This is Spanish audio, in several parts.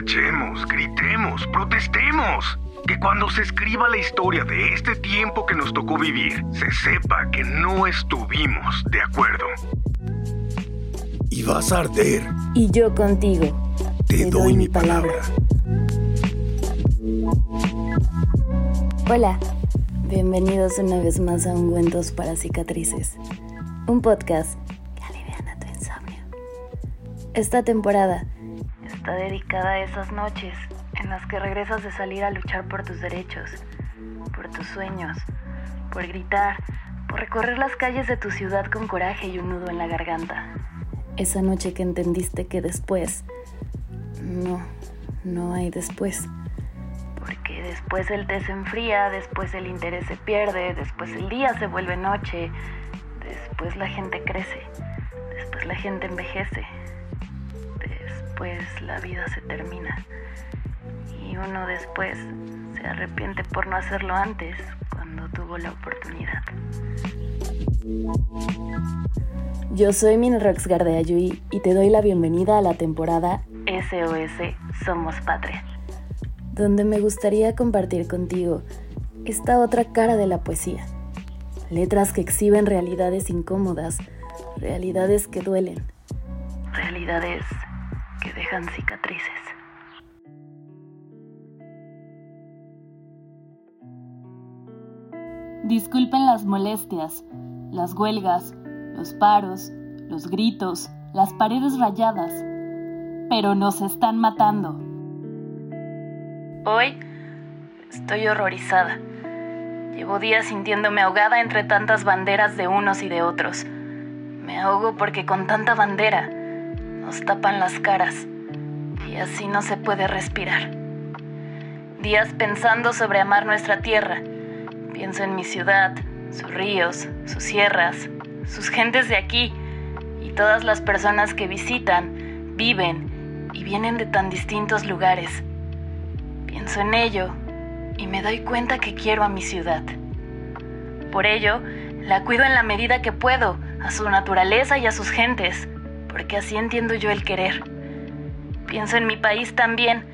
Marchemos, gritemos, protestemos. Que cuando se escriba la historia de este tiempo que nos tocó vivir, se sepa que no estuvimos de acuerdo. Y vas a arder. Y yo contigo. Te, doy, mi palabra. Hola, bienvenidos una vez más a Ungüentos para Cicatrices, un podcast que aliviana tu insomnio. Esta temporada está dedicada a esas noches en las que regresas de salir a luchar por tus derechos, por tus sueños, por gritar, por recorrer las calles de tu ciudad con coraje y un nudo en la garganta. Esa noche que entendiste que después... No, no hay después. Porque después el té se enfría, después el interés se pierde, después el día se vuelve noche, después la gente crece, después la gente envejece, después la vida se termina y uno después se arrepiente por no hacerlo antes cuando tuvo la oportunidad. Yo soy Minrox Gardeayui y te doy la bienvenida a la temporada SOS Somos Patria, donde me gustaría compartir contigo esta otra cara de la poesía. Letras que exhiben realidades incómodas, realidades que duelen, realidades que dejan cicatrices. Disculpen las molestias, las huelgas, los paros, los gritos, las paredes rayadas, pero nos están matando. Hoy estoy horrorizada. Llevo días sintiéndome ahogada entre tantas banderas de unos y de otros. Me ahogo porque con tanta bandera tapan las caras y así no se puede respirar. Días pensando sobre amar nuestra tierra Pienso en mi ciudad, sus ríos, sus sierras, sus gentes de aquí y todas las personas que visitan, viven y vienen de tan distintos lugares. Pienso en ello y me doy cuenta que quiero a mi ciudad. Por ello, la cuido en la medida que puedo, a su naturaleza y a sus gentes, porque así entiendo yo el querer. Pienso en mi país también,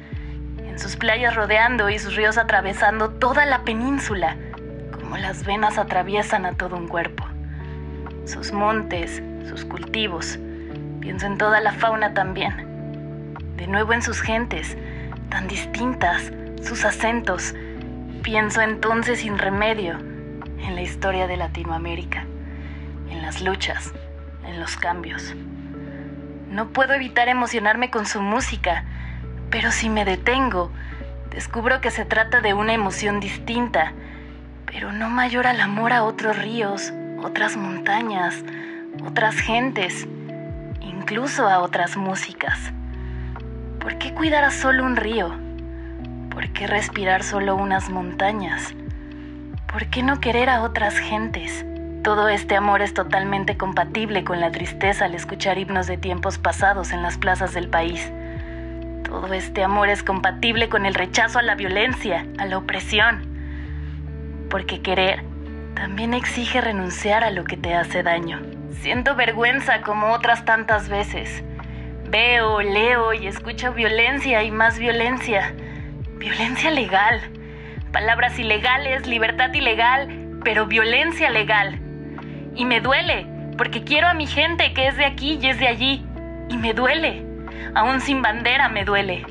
en sus playas rodeando y sus ríos atravesando toda la península, como las venas atraviesan a todo un cuerpo. Sus montes, sus cultivos, pienso en toda la fauna también. De nuevo en sus gentes, tan distintas, sus acentos. Pienso entonces sin remedio en la historia de Latinoamérica, en las luchas, en los cambios. No puedo evitar emocionarme con su música, pero si me detengo, descubro que se trata de una emoción distinta, pero no mayor al amor a otros ríos, otras montañas, otras gentes, incluso a otras músicas. ¿Por qué cuidar a solo un río? ¿Por qué respirar solo unas montañas? ¿Por qué no querer a otras gentes? Todo este amor es totalmente compatible con la tristeza al escuchar himnos de tiempos pasados en las plazas del país. Todo este amor es compatible con el rechazo a la violencia, a la opresión porque querer también exige renunciar a lo que te hace daño. Siento vergüenza como otras tantas veces. Veo, leo y escucho violencia y más violencia. Violencia legal. Palabras ilegales, libertad ilegal, pero violencia legal. Y me duele, porque quiero a mi gente que es de aquí y es de allí. Y me duele. Aún sin bandera me duele.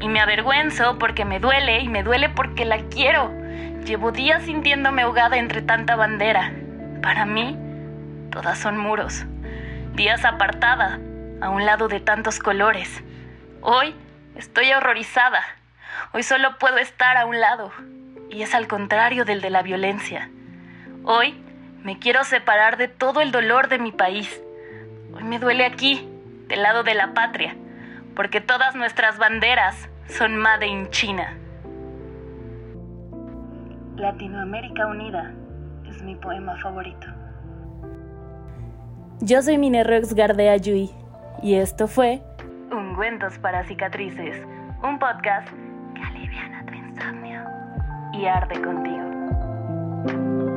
Y me avergüenzo porque me duele y me duele porque la quiero. Llevo días sintiéndome ahogada entre tanta bandera. Para mí, todas son muros. Días apartada, a un lado de tantos colores. Hoy estoy horrorizada. Hoy solo puedo estar a un lado. Y es al contrario del de la violencia. Hoy me quiero separar de todo el dolor de mi país. Hoy me duele aquí, del lado de la patria, porque todas nuestras banderas son Made in China. Latinoamérica Unida es mi poema favorito. Yo soy Minerrox Gardea Yui y esto fue Ungüentos para Cicatrices, un podcast que aliviana tu insomnio y arde contigo.